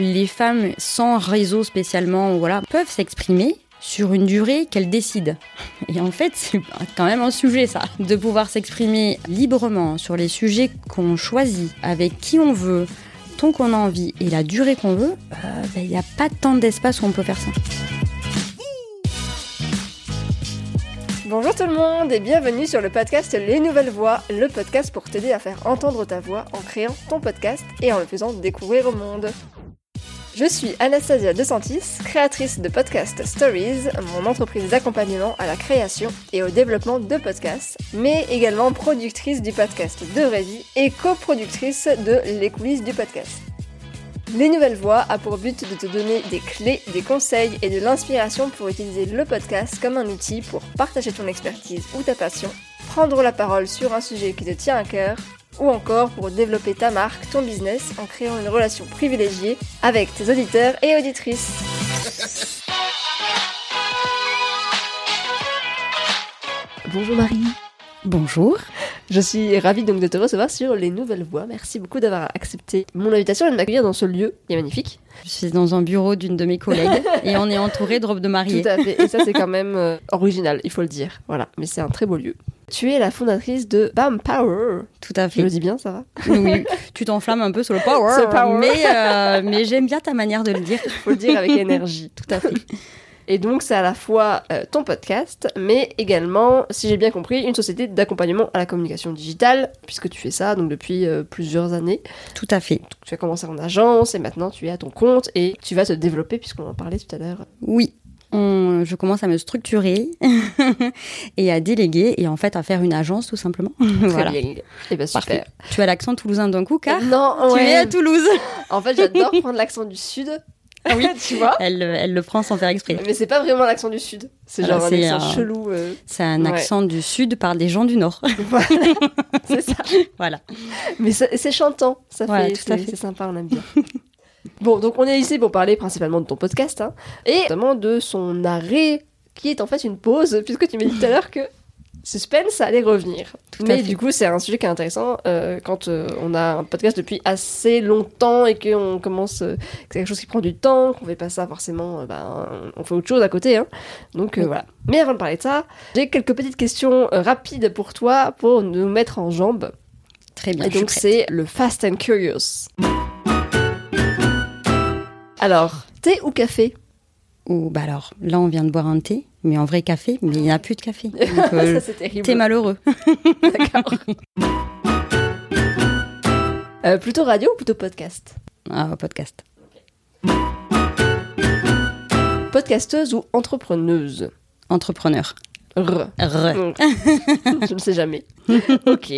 les femmes sans réseau spécialement, voilà, peuvent s'exprimer sur une durée qu'elles décident. Et en fait, c'est quand même un sujet ça, de pouvoir s'exprimer librement sur les sujets qu'on choisit, avec qui on veut, tant qu'on a envie et la durée qu'on veut, euh, ben, il n'y a pas tant d'espace où on peut faire ça. Bonjour tout le monde et bienvenue sur le podcast Les Nouvelles Voix, le podcast pour t'aider à faire entendre ta voix en créant ton podcast et en le faisant découvrir au monde. Je suis Anastasia De Santis, créatrice de Podcast Stories, mon entreprise d'accompagnement à la création et au développement de podcasts, mais également productrice du podcast De Vraie Vie et coproductrice de Les coulisses du podcast. Les Nouvelles Voix a pour but de te donner des clés, des conseils et de l'inspiration pour utiliser le podcast comme un outil pour partager ton expertise ou ta passion, prendre la parole sur un sujet qui te tient à cœur, ou encore pour développer ta marque, ton business en créant une relation privilégiée avec tes auditeurs et auditrices. Bonjour Marie. Bonjour. Je suis ravie donc de te recevoir sur Les Nouvelles Voix. Merci beaucoup d'avoir accepté mon invitation et de m'accueillir dans ce lieu qui est magnifique. Je suis dans un bureau d'une de mes collègues et on est entouré de robes de mariée. Tout à fait. Et ça, c'est quand même euh, original, il faut le dire. Voilà. Mais c'est un très beau lieu. Tu es la fondatrice de BAM Power. Tout à fait. Je le dis bien, ça va? Oui, tu t'enflammes un peu sur le power. Mais, euh, mais j'aime bien ta manière de le dire. faut le dire avec énergie. Tout à fait. Et donc, c'est à la fois euh, ton podcast, mais également, si j'ai bien compris, une société d'accompagnement à la communication digitale, puisque tu fais ça donc depuis euh, plusieurs années. Tout à fait. Donc, tu as commencé en agence et maintenant tu es à ton compte et tu vas te développer, puisqu'on en parlait tout à l'heure. Oui. On- je commence à me structurer et à déléguer et en fait à faire une agence tout simplement. voilà. Très bien. Et ben super. Parfait. Tu as l'accent toulousain d'un coup car Non, tu ouais. es à Toulouse. En fait, j'adore prendre l'accent du sud. Ah oui, tu vois. Elle, elle le prend sans faire exprès. Mais c'est pas vraiment l'accent du sud. C'est genre un accent un- chelou. euh, C'est un Ouais. accent du sud par des gens du nord. voilà. c'est ça. voilà. Mais c'est chantant. Ça Voilà, fait, tout à c'est fait. c'est sympa, on aime bien. Bon, donc on est ici pour parler principalement de ton podcast hein, et notamment de son arrêt qui est en fait une pause puisque tu m'as dit tout à l'heure que suspense ça allait revenir. Tout Mais du coup, c'est un sujet qui est intéressant euh, quand euh, on a un podcast depuis assez longtemps et qu'on commence euh, que c'est quelque chose qui prend du temps, qu'on fait pas ça forcément, ben, on fait autre chose à côté. Hein. Donc Oui. voilà. Mais avant de parler de ça, j'ai quelques petites questions rapides pour toi pour nous mettre en jambes. Très bien. Et donc c'est le Fast and Curious. Alors, thé ou café? Ou bah alors, là on vient de boire un thé, mais en vrai café, mais il n'y a plus de café. Donc, euh, Ça c'est terrible. T'es malheureux. D'accord. Euh, plutôt radio ou plutôt podcast? Ah, podcast. Podcasteuse ou entrepreneuse? Entrepreneur. R. R. Donc, Je ne sais jamais. ok.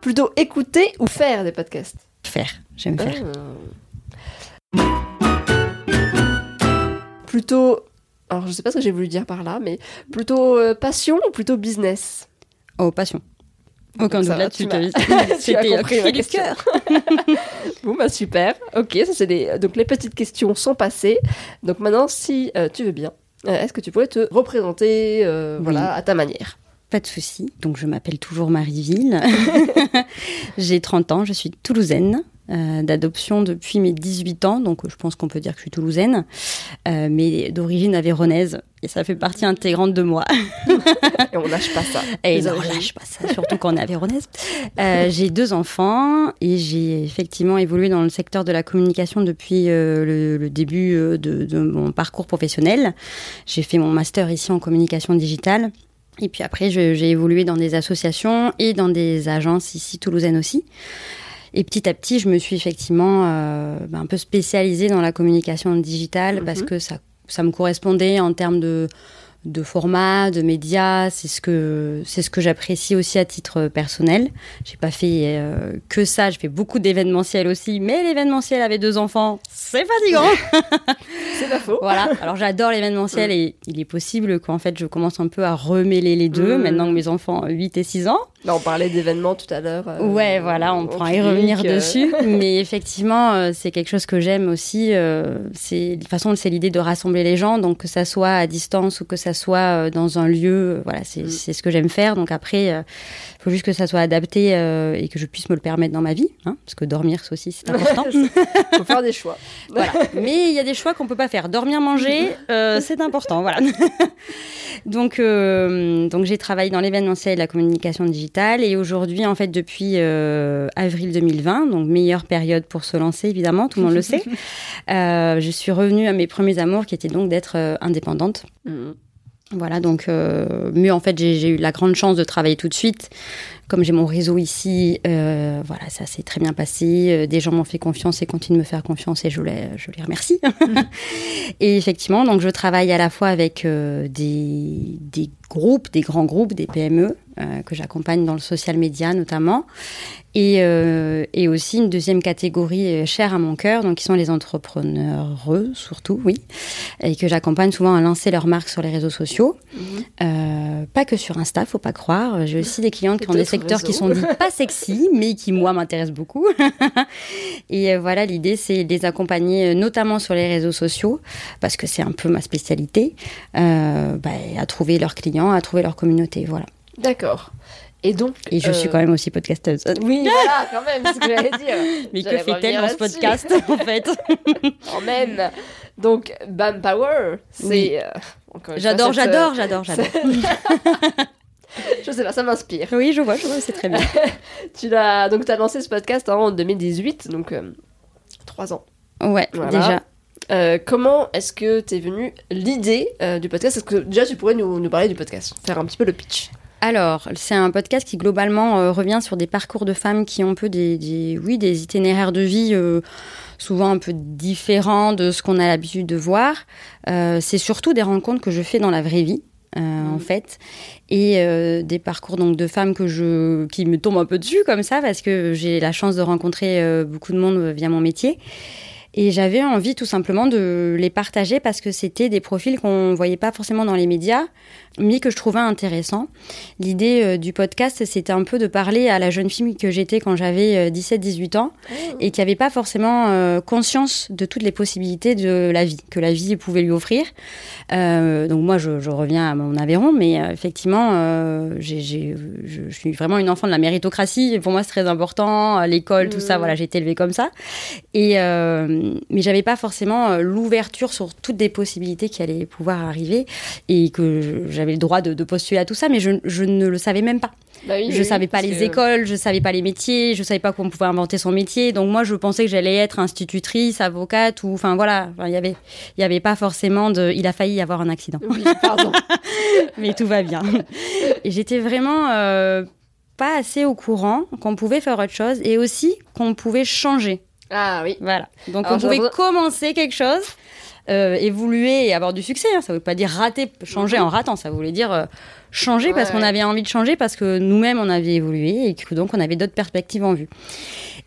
Plutôt écouter ou faire des podcasts? Faire. J'aime faire. Ah. Plutôt. Alors, je sais pas ce que j'ai voulu dire par là, mais plutôt euh, passion ou plutôt business? Oh, passion. Aucun doute là-dessus. C'était cri du cœur. Bon, bah super. Ok, ça c'est des. Donc, les petites questions sont passées. Donc, maintenant, si euh, tu veux bien, euh, est-ce que tu pourrais te représenter euh, Oui. voilà, à ta manière? Pas de souci. Donc, je m'appelle toujours Marieville. J'ai 30 ans, je suis toulousaine. euh, d'adoption depuis mes 18 ans, donc je pense qu'on peut dire que je suis toulousaine, euh, mais d'origine avéronaise, et ça fait partie intégrante de moi. Et on lâche pas ça. Et origines. lâche pas ça, surtout quand on est avéronaise. Euh, j'ai deux enfants et j'ai effectivement évolué dans le secteur de la communication depuis le, le début de, de mon parcours professionnel. J'ai fait mon master ici en communication digitale. Et puis après, j'ai évolué dans des associations et dans des agences ici toulousaines aussi. Et petit à petit, je me suis effectivement euh, ben, un peu spécialisée dans la communication digitale Mhm. parce que ça, ça me correspondait en termes de, de format, de médias. C'est ce que c'est ce que j'apprécie aussi à titre personnel. J'ai pas fait euh, que ça. J'ai fait beaucoup d'événementiel aussi, mais l'événementiel avec deux enfants, c'est fatigant. C'est pas faux. Voilà. Alors j'adore l'événementiel et il est possible qu'en fait je commence un peu à remêler les deux Mm. maintenant que mes enfants ont 8 et 6 ans. Là, on parlait d'événements tout à l'heure. euh, Ouais, voilà, on pourra y revenir euh, dessus. Mais effectivement, euh, c'est quelque chose que j'aime aussi. euh, c'est de toute façon, c'est l'idée de rassembler les gens, donc que ça soit à distance ou que ça soit dans un lieu. voilà, c'est Mm. c'est ce que j'aime faire. Donc après, il faut juste que ça soit adapté et que je puisse me le permettre dans ma vie, hein, parce que dormir ça aussi c'est important. faut faire des choix. voilà. Mais il y a des choix qu'on peut pas faire. Dormir, manger, euh, c'est important. Voilà. donc, euh, donc j'ai travaillé dans l'événementiel et la communication digitale. Et aujourd'hui, en fait, depuis euh, avril 2020, donc meilleure période pour se lancer, évidemment, tout le monde le sait, euh, je suis revenue à mes premiers amours, qui étaient donc d'être euh, indépendante. Mm. Voilà, donc, euh, mais en fait, j'ai eu la grande chance de travailler tout de suite. Comme j'ai mon réseau ici, euh, voilà, ça s'est très bien passé. Euh, Des gens m'ont fait confiance et continuent de me faire confiance et je les, je les remercie. et effectivement, donc je travaille à la fois avec euh, des, des groupes, des grands groupes, des PME euh, que j'accompagne dans le social media notamment, et, euh, et aussi une deuxième catégorie euh, chère à mon cœur, donc qui sont les entrepreneurs surtout, oui, et que j'accompagne souvent à lancer leur marque sur les réseaux sociaux. Mhm. Euh, pas que sur Insta, faut pas croire. J'ai aussi des clientes qui ont des secteurs qui réseaux. sont dits pas sexy, mais qui moi m'intéressent beaucoup. et voilà, l'idée c'est de les accompagner, notamment sur les réseaux sociaux, parce que c'est un peu ma spécialité, euh, bah, à trouver leurs clients, à trouver leur communauté, voilà. D'accord. Et donc. Et je euh, suis quand même aussi podcasteuse. Oui, voilà, quand même, c'est ce que j'allais dire. Mais que fait-elle dans ce podcast en fait Quand même. Donc, Bam Power, c'est. Oui. euh, fois, J'adore, j'adore, j'adore, j'adore. euh, Je sais pas, ça m'inspire. Oui, je vois, je vois, c'est très bien. Tu l'as donc tu as lancé ce podcast en 2018, donc euh, trois ans. Ouais, Voilà. déjà. Euh, comment est-ce que t'es venue l'idée euh, du podcast? Est-ce que déjà tu pourrais nous, nous parler du podcast, faire un petit peu le pitch? Alors, c'est un podcast qui globalement euh, revient sur des parcours de femmes qui ont un peu des, des- oui, des itinéraires de vie euh, souvent un peu différents de ce qu'on a l'habitude de voir. Euh, c'est surtout des rencontres que je fais dans la vraie vie. en fait et des parcours donc de femmes que je qui me tombent un peu dessus comme ça parce que j'ai la chance de rencontrer beaucoup de monde via mon métier et j'avais envie tout simplement de les partager parce que c'était des profils qu'on voyait pas forcément dans les médias mais que je trouvais intéressant. L'idée euh, du podcast, c'était un peu de parler à la jeune fille que j'étais quand j'avais 17-18 ans et qui n'avait pas forcément euh, conscience de toutes les possibilités de la vie, que la vie pouvait lui offrir. Euh, donc moi, je, je reviens à mon Aveyron, mais euh, effectivement, euh, je, je suis vraiment une enfant de la méritocratie. Pour moi, c'est très important. L'école, tout ça, Mhm. voilà, j'ai été élevée comme ça. Et euh, mais j'avais pas forcément euh, l'ouverture sur toutes les possibilités qui allaient pouvoir arriver et que j'avais le droit de, de postuler à tout ça, mais je, je ne le savais même pas. Bah oui, Je oui, savais pas les que- écoles, je savais pas les métiers, je savais pas qu'on pouvait inventer son métier. Donc moi, je pensais que j'allais être institutrice, avocate ou, enfin voilà, Enfin, il y avait, il y avait pas forcément de. Il a failli y avoir un accident, Oui, pardon. mais tout va bien. Et j'étais vraiment euh, pas assez au courant qu'on pouvait faire autre chose et aussi qu'on pouvait changer. Ah oui. Voilà. Donc Alors, on pouvait commencer quelque chose, euh, évoluer et avoir du succès. Hein. Ça ne veut pas dire rater, changer en ratant. Ça voulait dire euh, changer parce Ouais, qu'on avait envie de changer, parce que nous-mêmes on avait évolué et que donc on avait d'autres perspectives en vue.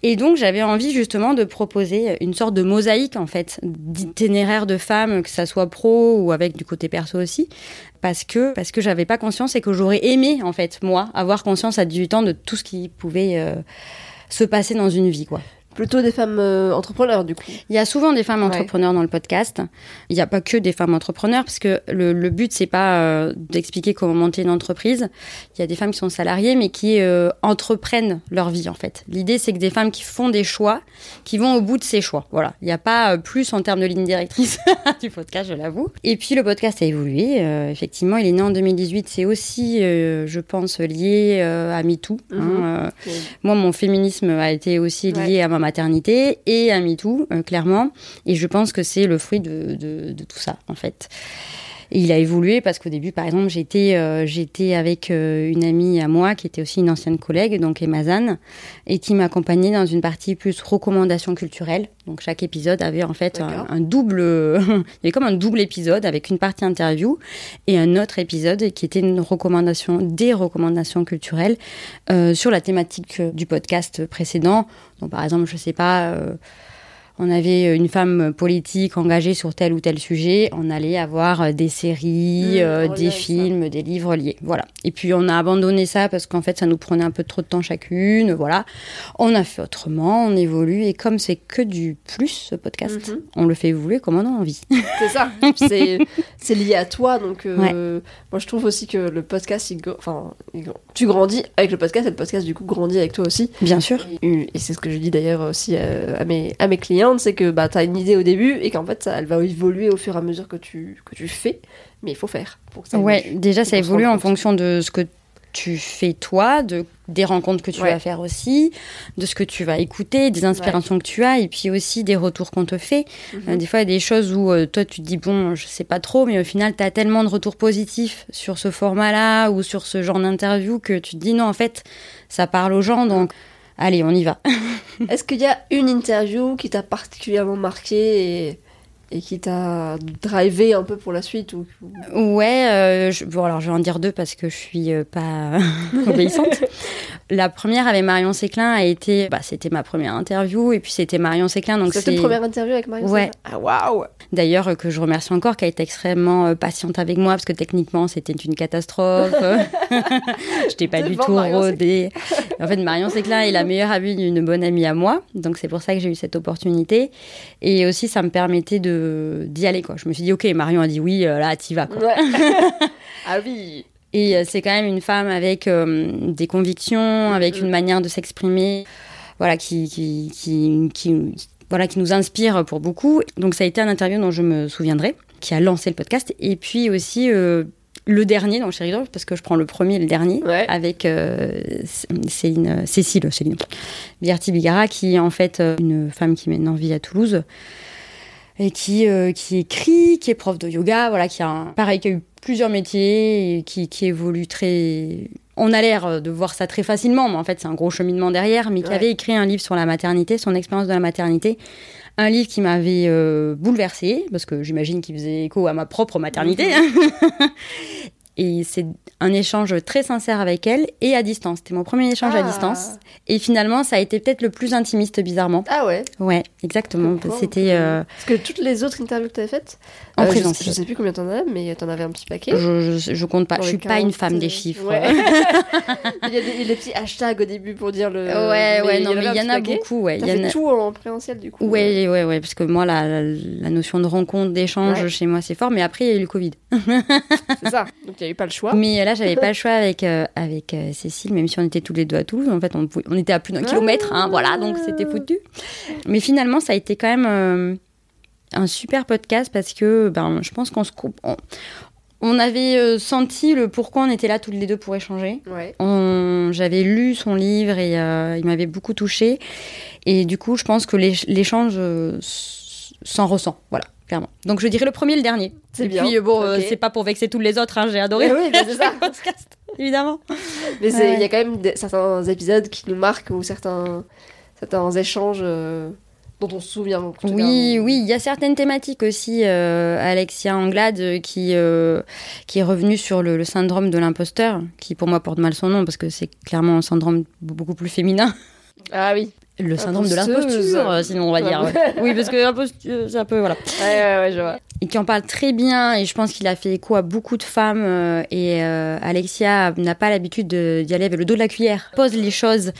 Et donc j'avais envie justement de proposer une sorte de mosaïque en fait d'itinéraire de femmes, que ça soit pro ou avec du côté perso aussi, parce que parce que j'avais pas conscience et que j'aurais aimé en fait moi avoir conscience à 18 ans de tout ce qui pouvait euh, se passer dans une vie quoi. Plutôt des femmes euh, entrepreneurs du coup. Il y a souvent des femmes Ouais. entrepreneurs dans le podcast. Il n'y a pas que des femmes entrepreneurs, parce que le, le but, c'est pas euh, d'expliquer comment monter une entreprise. Il y a des femmes qui sont salariées, mais qui euh, entreprennent leur vie, en fait. L'idée, c'est que des femmes qui font des choix, qui vont au bout de ces choix. Voilà. Il n'y a pas euh, plus en termes de ligne directrice du podcast, je l'avoue. Et puis, le podcast a évolué. Effectivement, il est né en 2018. C'est aussi, je pense, lié à MeToo. hein. Mhm. Moi, mon féminisme a été aussi lié Ouais. à ma et à MeToo, euh, clairement. Et je pense que c'est le fruit de, de tout ça, en fait. Et il a évolué parce qu'au début, par exemple, j'étais euh, j'étais avec euh, une amie à moi qui était aussi une ancienne collègue, donc Emma Zan, et qui m'accompagnait dans une partie plus recommandation culturelle. Donc chaque épisode avait en fait un, double, il y avait comme un double épisode avec une partie interview et un autre épisode qui était une recommandation, des recommandations culturelles euh, sur la thématique du podcast précédent. Donc par exemple, je sais pas. Euh, on avait une femme politique engagée sur tel ou tel sujet, on allait avoir des séries, Mmh, euh, des films, des livres liés. Voilà. Et puis on a abandonné ça parce qu'en fait ça nous prenait un peu trop de temps chacune. Voilà. On a fait autrement, on évolue et comme c'est que du plus ce podcast, Mhm. on le fait évoluer comme on a envie. C'est ça. c'est lié à toi, donc euh, moi je trouve aussi que le podcast, il, gr- enfin, il gr- tu grandis avec le podcast et le podcast du coup grandit avec toi aussi. Bien sûr. Et, et c'est ce que je dis d'ailleurs aussi euh, à, mes, à mes c'est que bah, tu as une idée au début et qu'en fait ça, elle va évoluer au fur et à mesure que tu, que tu fais, mais il faut faire pour que ça Ouais, évolue. déjà ça évolue en fonction de ce que tu fais toi, de des rencontres que tu Ouais. vas faire aussi, de ce que tu vas écouter, des inspirations que tu as, et puis aussi des retours qu'on te fait. Mhm. Euh, des fois, il y a des choses où euh, toi, tu te dis, bon, je sais pas trop, mais au final, tu as tellement de retours positifs sur ce format-là ou sur ce genre d'interview que tu te dis, non, en fait, ça parle aux gens, donc allez, on y va. Est-ce qu'il y a une interview qui t'a particulièrement marqué et qui t'a drivé un peu pour la suite ou... Ouais, euh, je- bon, alors je vais en dire deux parce que je suis euh, pas obéissante. La première avec Marion Séclin a été, bah, c'était ma première interview, et puis c'était Marion Séclin, donc C'était première interview avec Marion Ouais. Séclin? Ah waouh d'ailleurs euh, que je remercie encore, qui a été extrêmement euh, patiente avec moi parce que techniquement c'était une catastrophe. Je t'ai pas du tout Marion rodé. En fait, Marion Séclin est la meilleure amie d'une bonne amie à moi, donc c'est pour ça que j'ai eu cette opportunité. Et aussi, ça me permettait de d'y aller. Quoi. Je me suis dit, ok, Marion a dit oui, euh, là, t'y vas. Quoi. Ouais. ah oui Et euh, c'est quand même une femme avec euh, des convictions, avec une manière de s'exprimer, voilà, qui, qui, qui, qui- voilà, qui nous inspire pour beaucoup. Donc ça a été un interview dont je me souviendrai, qui a lancé le podcast. Et puis aussi euh, le dernier, donc Chérie Drôle, parce que je prends le premier et le dernier, Ouais. avec euh, Céline, Cécile, Céline Biarti Bigara, qui est en fait une femme qui maintenant vit à Toulouse et qui, euh, qui écrit, qui est prof de yoga, voilà, qui a un, pareil, qui a eu plusieurs métiers, et qui, qui évolue très. On a l'air euh, de voir ça très facilement, mais en fait, c'est un gros cheminement derrière, mais qui Ouais. avait écrit un livre sur la maternité, son expérience de la maternité. Un livre qui m'avait euh, bouleversée, parce que j'imagine qu'il faisait écho à ma propre maternité. Et c'est un échange très sincère avec elle et à distance. C'était mon premier échange à Ah. distance. Et finalement, ça a été peut-être le plus intimiste, bizarrement. Ah ouais Ouais, exactement. Je. C'était. euh, Parce que toutes les autres interviews que tu avais faites, En euh, je- présentiel. Je, sais plus combien t'en as, mais t'en avais un petit paquet. je, je, je compte pas. Dans je suis pas une 40, femme des chiffres. ouais. il, y a des, il y a des petits hashtags au début pour dire le. ouais, ouais, non, mais il y en a paquet. beaucoup. Ouais, il y en a- tout en présentiel du coup. Ouais, ouais, ouais, parce que moi, la, la, la notion de rencontre, d'échange Ouais. chez moi, c'est fort. Mais après, il y a eu le Covid. C'est ça. Donc n'y pas le choix. Mais là, j'avais pas le choix avec, euh, avec euh, Cécile, même si on était tous les deux à Toulouse. En fait, on, pouvait- on était à plus d'un kilomètre, hein, voilà, donc c'était foutu. Mais finalement, ça a été quand même euh, un super podcast parce que ben, je pense qu'on se coupe. On, on avait senti le pourquoi on était là tous les deux pour échanger. Ouais. J'avais lu son livre et il m'avait beaucoup touchée. Et du coup, je pense que l'éch- l'échange s'en ressent. Voilà, clairement. Donc, je dirais le premier et le dernier. C'est et bien. puis, bon, euh, c'est pas pour vexer tous les autres, hein, j'ai adoré. Eh oui, c'est ça. podcast, évidemment. Mais il Ouais. y a quand même des- certains épisodes qui nous marquent ou certains, certains échanges euh, dont on se souvient. cas. Oui, oui, il y a certaines thématiques aussi. euh, Alexia Anglade qui, qui est revenue sur le, le syndrome de l'imposteur, qui pour moi porte mal son nom parce que c'est clairement un syndrome beaucoup plus féminin. Ah oui. Le syndrome de l'imposture, euh, sinon on va dire. ouais. Oui, parce que l'imposture, c'est un peu. Voilà. Ouais, ouais, ouais, je vois. et qui en parle très bien et je pense qu'il a fait écho à beaucoup de femmes euh, et euh, Alexia n'a pas l'habitude de- d'y aller avec le dos de la cuillère pose les choses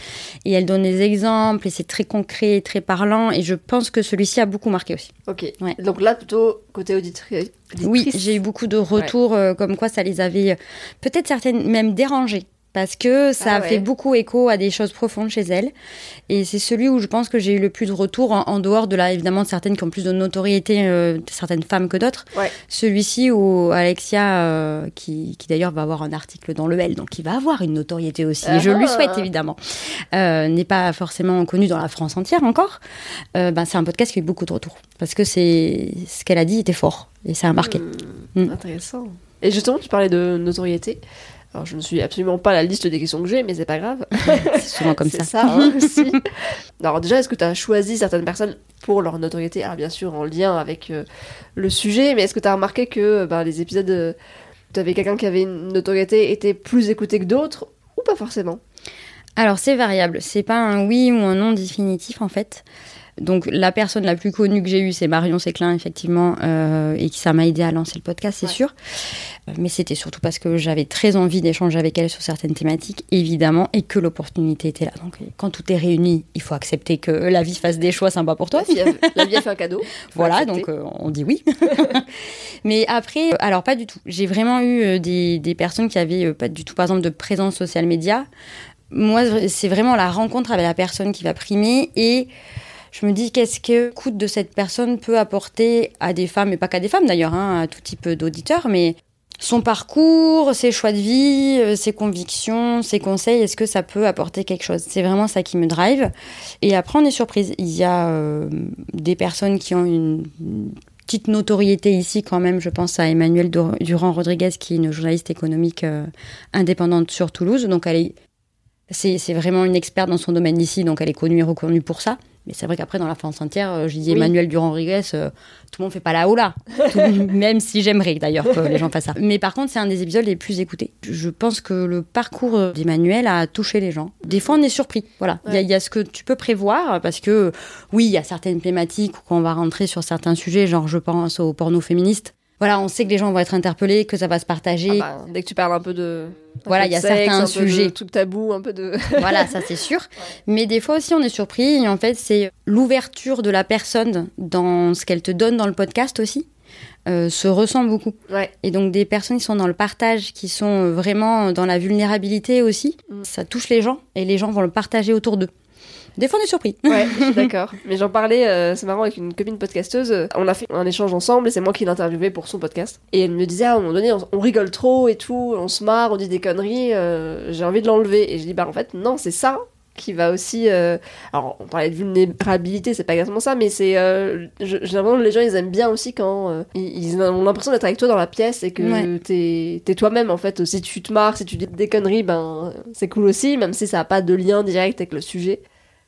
et elle donne des exemples et c'est très concret très parlant et je pense que celui-ci a beaucoup marqué aussi Ok. Ouais. Donc là, plutôt côté auditri- auditrice. oui j'ai eu beaucoup de retours euh, comme quoi ça les avait euh, peut-être certaines même dérangées parce que ça Ah ouais. fait beaucoup écho à des choses profondes chez elle. Et c'est celui où je pense que j'ai eu le plus de retours, en, en dehors de là, évidemment, de certaines qui ont plus de notoriété, euh, certaines femmes que d'autres. Ouais. Celui-ci où Alexia, euh, qui, qui d'ailleurs va avoir un article dans le L, donc qui va avoir une notoriété aussi, et je lui Ah. souhaite évidemment, euh, n'est pas forcément connu dans la France entière encore, ben, c'est un podcast qui a eu beaucoup de retours. Parce que c'est ce qu'elle a dit était fort, et ça a marqué. Hmm, Mm. Intéressant. Et justement, tu parlais de notoriété. Alors, je ne suis absolument pas la liste des questions que j'ai, mais c'est pas grave. C'est souvent comme C'est ça. ça hein, aussi. Alors déjà, est-ce que tu as choisi certaines personnes pour leur notoriété? Alors bien sûr en lien avec euh, le sujet, mais est-ce que tu as remarqué que euh, ben, les épisodes, euh, tu avais quelqu'un qui avait une notoriété étaient plus écoutés que d'autres ou pas forcément? Alors c'est variable, c'est pas un oui ou un non définitif en fait. Donc la personne la plus connue que j'ai eue, c'est Marion Séclin, effectivement, euh, et qui ça m'a aidé à lancer le podcast, c'est sûr. Euh, mais c'était surtout parce que j'avais très envie d'échanger avec elle sur certaines thématiques, évidemment, et que l'opportunité était là. Donc quand tout est réuni, il faut accepter que la vie fasse des choix sympas pour toi. La vie a, la vie a fait un cadeau. Voilà, accepter. donc euh, on dit oui. Mais après, alors pas du tout. J'ai vraiment eu euh, des, des personnes qui avaient euh, pas du tout, par exemple, de présence social média. Moi, c'est vraiment la rencontre avec la personne qui va primer et je me dis qu'est-ce que l'écoute de cette personne peut apporter à des femmes, et pas qu'à des femmes d'ailleurs, hein, à tout type d'auditeurs, mais son parcours, ses choix de vie, euh, ses convictions, ses conseils, est-ce que ça peut apporter quelque chose? C'est vraiment ça qui me drive. Et après, on est surprise. Il y a euh, des personnes qui ont une petite notoriété ici quand même. Je pense à Emmanuelle Durand-Rodriguez, qui est une journaliste économique euh, indépendante sur Toulouse. Donc, elle est, c'est, c'est vraiment une experte dans son domaine ici, donc elle est connue et reconnue pour ça. Mais c'est vrai qu'après, dans la France entière, euh, je dis Oui. Emmanuel Durand-Rodriguez, euh, tout le monde fait pas la. Tout- même si j'aimerais d'ailleurs que les gens fassent ça. Mais par contre, c'est un des épisodes les plus écoutés. Je pense que le parcours euh, d'Emmanuel a touché les gens. Des fois, on est surpris. Voilà. Il y a- Ouais. il y, a ce que tu peux prévoir parce que, oui, il y a certaines thématiques où on va rentrer sur certains sujets, genre je pense au porno féministe. Voilà, on sait que les gens vont être interpellés, que ça va se partager. Ah bah, dès que tu parles un peu de. Voilà, il y a sexe, certains un peu de sujets. trucs tabous, un peu de. voilà, ça c'est sûr. Mais des fois aussi, on est surpris. Et en fait, c'est l'ouverture de la personne dans ce qu'elle te donne dans le podcast aussi. euh, se ressent beaucoup. Ouais. Et donc des personnes qui sont dans le partage, qui sont vraiment dans la vulnérabilité aussi, Mm. ça touche les gens et les gens vont le partager autour d'eux. Des fois on est surpris. Ouais, je suis d'accord. Mais j'en parlais, euh, c'est marrant, avec une copine podcasteuse. euh, On a fait un échange ensemble et c'est moi qui l'interviewais pour son podcast. Et elle me disait, à un moment donné, on, on rigole trop et tout, on se marre, on dit des conneries, euh, j'ai envie de l'enlever. Et je dis, bah en fait, non, c'est ça qui va aussi. euh, Alors, on parlait de vulnérabilité, c'est pas exactement ça, mais c'est. euh, je- J'ai l'impression que les gens, ils aiment bien aussi quand euh, ils, ont l'impression d'être avec toi dans la pièce et que Ouais. t'es toi-même en fait. Si tu te marres, si tu dis des conneries, ben c'est cool aussi, même si ça a pas de lien direct avec le sujet.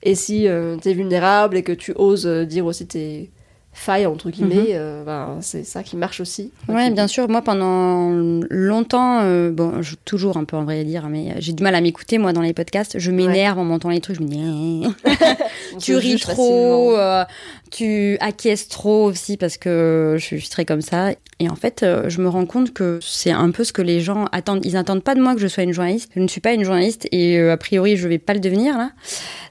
Et si euh, t'es vulnérable et que tu oses euh, dire aussi tes failles, entre guillemets, euh, ben, c'est ça qui marche aussi. Qui- bien sûr. Moi, pendant longtemps, euh, bon, je, toujours un peu en vrai dire, mais j'ai du mal à m'écouter moi dans les podcasts. Je m'énerve en montant les trucs. Je me dis, on tu se ris juge trop, tu acquiesces trop aussi parce que je suis très comme ça. Et en fait, je me rends compte que c'est un peu ce que les gens attendent. Ils attendent pas de moi que je sois une journaliste. Je ne suis pas une journaliste et a priori, je vais pas le devenir là.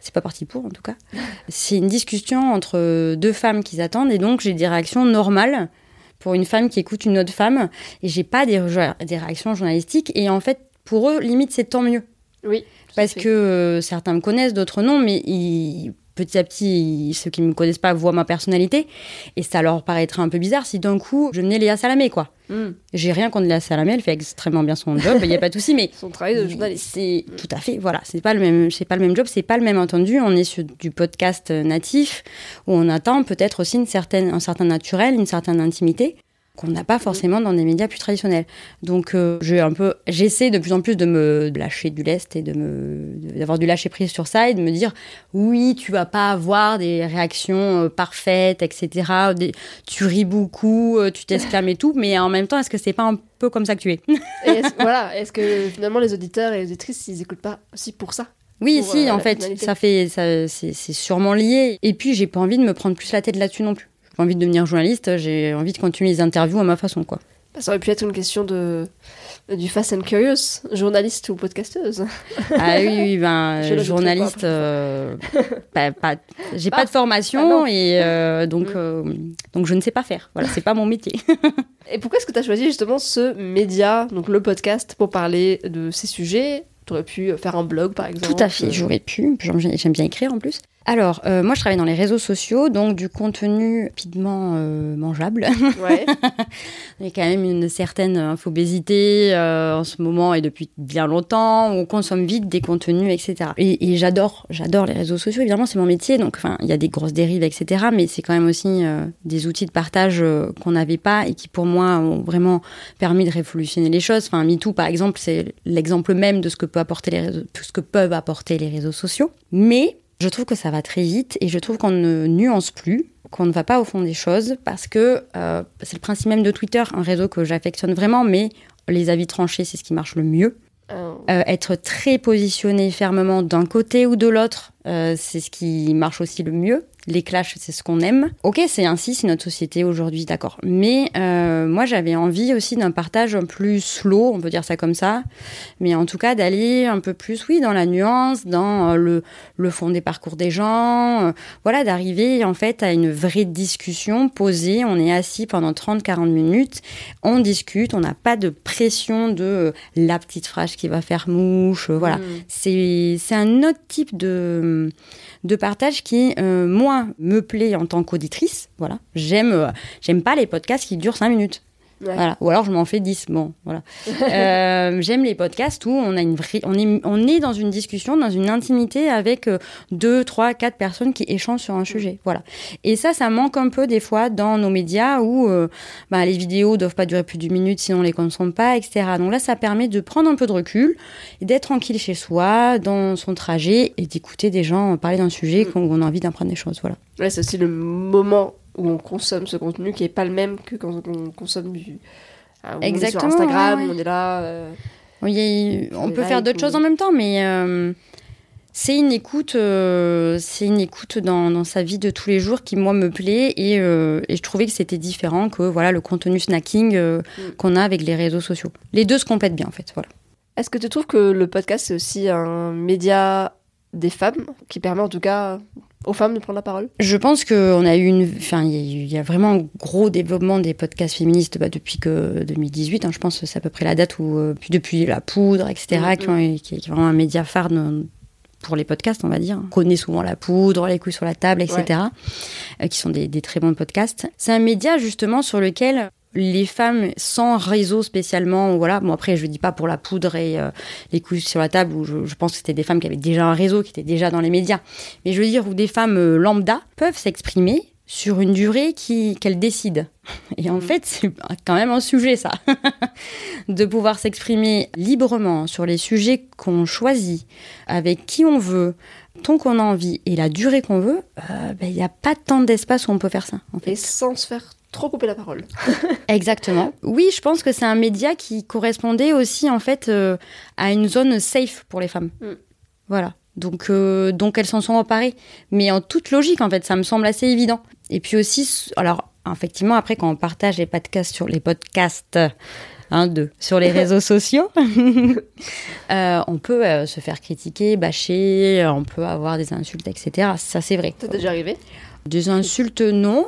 C'est pas parti pour en tout cas. C'est une discussion entre deux femmes qui attendent et donc j'ai des réactions normales pour une femme qui écoute une autre femme et j'ai pas des, des réactions journalistiques et en fait pour eux limite c'est tant mieux Oui. parce que euh, certains me connaissent, d'autres non, mais ils- petit à petit, ceux qui me connaissent pas voient ma personnalité, et ça leur paraîtrait un peu bizarre si d'un coup je venais Léa Salamé, quoi. Mm. J'ai rien contre Léa Salamé, elle fait extrêmement bien son job, il y a pas de souci, mais Son travail de journaliste. c'est tout à fait, voilà, c'est pas le même, c'est pas le même job, c'est pas le même entendu. On est sur du podcast natif où on attend peut-être aussi une certaine, un certain naturel, une certaine intimité qu'on n'a pas forcément dans des médias plus traditionnels. Donc euh, j'ai un peu, j'essaie de plus en plus de me lâcher du lest et de me, d'avoir du lâcher prise sur ça et de me dire oui, tu vas pas avoir des réactions euh, parfaites, etc. Des- tu ris beaucoup, euh, tu t'exclames et tout, mais en même temps, est-ce que c'est pas un peu comme ça que tu es? Et voilà, est-ce que finalement les auditeurs et les auditrices, ils écoutent pas aussi pour ça? Oui, pour, si, euh, en fait, finalité. ça fait, ça, c'est, c'est sûrement lié. Et puis, j'ai pas envie de me prendre plus la tête là-dessus non plus. J'ai envie de devenir journaliste. J'ai envie de continuer les interviews à ma façon, quoi. Bah, Ça aurait pu être une question de du Fast and Curious, journaliste ou podcasteuse. Ah oui, oui, ben, Je journaliste, euh, pas, pas- j'ai Ah, pas de ah formation non. et euh, donc, Mm. euh, donc je ne sais pas faire. Voilà, c'est pas mon métier. Et pourquoi est-ce que tu as choisi justement ce média, donc le podcast, pour parler de ces sujets? Tu aurais pu faire un blog par exemple. Tout à fait, j'aurais pu. J'aime bien écrire en plus. Alors, euh, moi, je travaille dans les réseaux sociaux, donc du contenu rapidement euh, mangeable. Ouais. Il y a quand même une certaine infobésité euh, en ce moment et depuis bien longtemps. On consomme vite des contenus, etc. Et, et j'adore, j'adore les réseaux sociaux. Évidemment, c'est mon métier, donc enfin, il y a des grosses dérives, etc. Mais c'est quand même aussi euh, des outils de partage euh, qu'on n'avait pas et qui, pour moi, ont vraiment permis de révolutionner les choses. Enfin, MeToo, par exemple, c'est l'exemple même de ce que peut apporter les réseaux, ce que peuvent apporter les réseaux sociaux. Mais je trouve que ça va très vite et je trouve qu'on ne nuance plus, qu'on ne va pas au fond des choses parce que euh, c'est le principe même de Twitter, un réseau que j'affectionne vraiment, mais les avis tranchés, c'est ce qui marche le mieux. Euh, Euh, être très positionné fermement d'un côté ou de l'autre, euh, c'est ce qui marche aussi le mieux. Les clashs, c'est ce qu'on aime. Ok, c'est ainsi, c'est notre société aujourd'hui, d'accord. Mais euh, moi, j'avais envie aussi d'un partage un plus slow, on peut dire ça comme ça. Mais en tout cas, d'aller un peu plus, oui, dans la nuance, dans euh, le, le fond des parcours des gens. euh, voilà, d'arriver en fait à une vraie discussion posée. On est assis pendant 30-40 minutes, on discute, on n'a pas de pression de euh, la petite phrase qui va faire mouche. voilà. Mm. C'est un autre type de, de partage qui, euh, me plaît en tant qu'auditrice. Voilà. J'aime euh, j'aime pas les podcasts qui durent 5 minutes. Ouais. Voilà. Ou alors je m'en fais 10. Bon, voilà. Euh, J'aime les podcasts où on, a une vraie, on, est, on est dans une discussion, dans une intimité avec euh, deux, trois, quatre personnes qui échangent sur un sujet. Voilà. Et ça, ça manque un peu des fois dans nos médias où euh, bah, les vidéos doivent pas durer plus d'une minute sinon on les consomme pas, etc. Donc là, ça permet de prendre un peu de recul et d'être tranquille chez soi, dans son trajet et d'écouter des gens parler d'un sujet Mm. qu'on on a envie d'apprendre des choses. Voilà. Ouais, c'est aussi le moment où on consomme ce contenu qui est pas le même que quand on consomme du. Ah, Exactement, On est sur Instagram, ouais, ouais. on est là. euh, Oui, on peut faire d'autres ou- choses en même temps, mais euh, c'est une écoute, euh, c'est une écoute dans, dans sa vie de tous les jours qui moi me plaît et, euh, et je trouvais que c'était différent que voilà le contenu snacking Mm. qu'on a avec les réseaux sociaux. Les deux se complètent bien en fait. Voilà. Est-ce que tu trouves que le podcast c'est aussi un média des femmes qui permet en tout cas aux femmes de prendre la parole? Je pense qu'on a eu une, enfin il y, a vraiment un gros développement des podcasts féministes bah, depuis que 2018. hein, je pense que c'est à peu près la date où euh, puis depuis la poudre, etc. Qui, ont- qui est vraiment un média phare de- pour les podcasts, on va dire. On connaît souvent la poudre, les couilles sur la table, etc. euh, qui sont des, des très bons podcasts. C'est un média justement sur lequel les femmes sans réseau spécialement, voilà. Bon après, je dis pas pour la poudre et euh, les couilles sur la table où je, je pense que c'était des femmes qui avaient déjà un réseau, qui étaient déjà dans les médias. Mais je veux dire où des femmes euh, lambda peuvent s'exprimer sur une durée qui qu'elles décident. Et en Mhm. fait, c'est quand même un sujet ça, de pouvoir s'exprimer librement sur les sujets qu'on choisit, avec qui on veut, tant qu'on a envie et la durée qu'on veut. euh, ben, Il n'y a pas tant d'espace où on peut faire ça. En fait. et sans se faire trop couper la parole. Exactement. Oui, je pense que c'est un média qui correspondait aussi en fait euh, à une zone safe pour les femmes. Mm. Voilà. Donc, euh, donc elles s'en sont emparées. Mais en toute logique, en fait, ça me semble assez évident. Et puis aussi, alors effectivement, après quand on partage les podcasts sur les podcasts. Un, deux, sur les réseaux sociaux, euh, on peut euh, se faire critiquer, bâcher, on peut avoir des insultes, etc. Ça, c'est vrai. C'est déjà arrivé? Des insultes, non.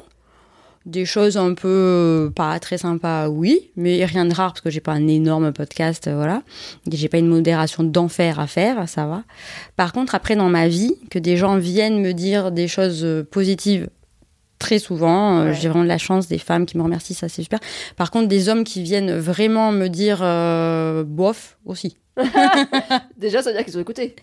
Des choses un peu euh, pas très sympas, oui, mais rien de rare parce que j'ai pas un énorme podcast, euh, voilà. Et J'ai pas une modération d'enfer à faire, ça va. Par contre, après dans ma vie, que des gens viennent me dire des choses euh, positives très souvent, Ouais. j'ai vraiment de la chance des femmes qui me remercient, ça c'est super. Par contre, des hommes qui viennent vraiment me dire euh, bof aussi. Déjà, ça veut dire qu'ils ont écouté.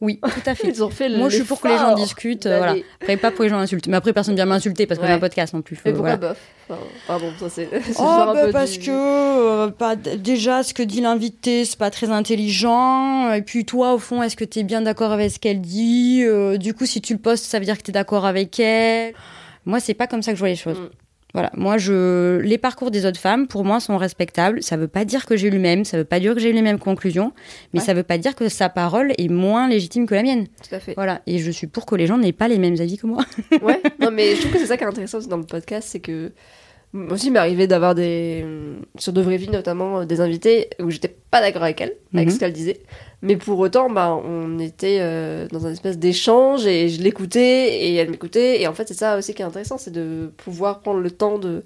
Oui, tout à fait. Ils ont fait Moi, je suis pour que les gens l'effort discutent, euh, voilà. Après, pas pour les gens insulter. Mais après, personne vient m'insulter parce que Ouais. j'ai un podcast non plus. Mais Faut- pourquoi voilà. bof enfin, Pardon, ça c'est. c'est Oh, bah, peu parce du- que euh, pas, déjà, ce que dit l'invité, c'est pas très intelligent. Et puis toi, au fond, est-ce que t'es bien d'accord avec ce qu'elle dit Euh, Du coup, si tu le postes, ça veut dire que t'es d'accord avec elle. Moi, c'est pas comme ça que je vois les choses. Mm. Voilà, moi, je les parcours des autres femmes, pour moi, sont respectables. Ça veut pas dire que j'ai eu le même, ça veut pas dire que j'ai eu les mêmes conclusions, mais Ouais. ça veut pas dire que sa parole est moins légitime que la mienne. Tout à fait. Voilà, et je suis pour que les gens n'aient pas les mêmes avis que moi. Ouais, non, mais je trouve que c'est ça qui est intéressant dans le podcast, c'est que moi aussi, il m'est arrivé d'avoir des. sur de vraies vies, notamment, euh, des invités où j'étais pas d'accord avec elle, avec Mhm. ce qu'elle disait. Mais pour autant, bah, on était euh, dans un espèce d'échange et je l'écoutais et elle m'écoutait. Et en fait, c'est ça aussi qui est intéressant, c'est de pouvoir prendre le temps de,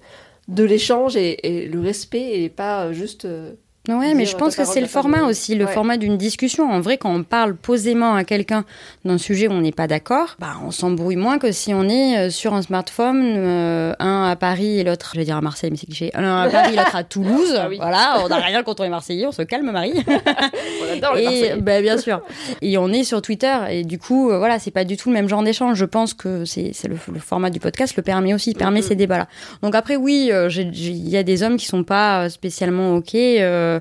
de l'échange et, et le respect et pas euh, juste. euh, Ouais, mais je pense que c'est le format aussi, le ouais. format d'une discussion. En vrai, quand on parle posément à quelqu'un d'un sujet où on n'est pas d'accord, bah, on s'embrouille moins que si on est euh, sur un smartphone, euh, un à Paris et l'autre, je vais dire à Marseille, mais c'est cliché, un à Paris et l'autre à Toulouse. Ah oui. Voilà, on n'a rien contre les Marseillais, on se calme, Marie. On adore les et bah, bien sûr. Et on est sur Twitter et du coup, euh, voilà, c'est pas du tout le même genre d'échange. Je pense que c'est le, le format du podcast le permet aussi, permet Mhm. ces débats-là. Donc après, oui, il y a des hommes qui sont pas spécialement ok euh,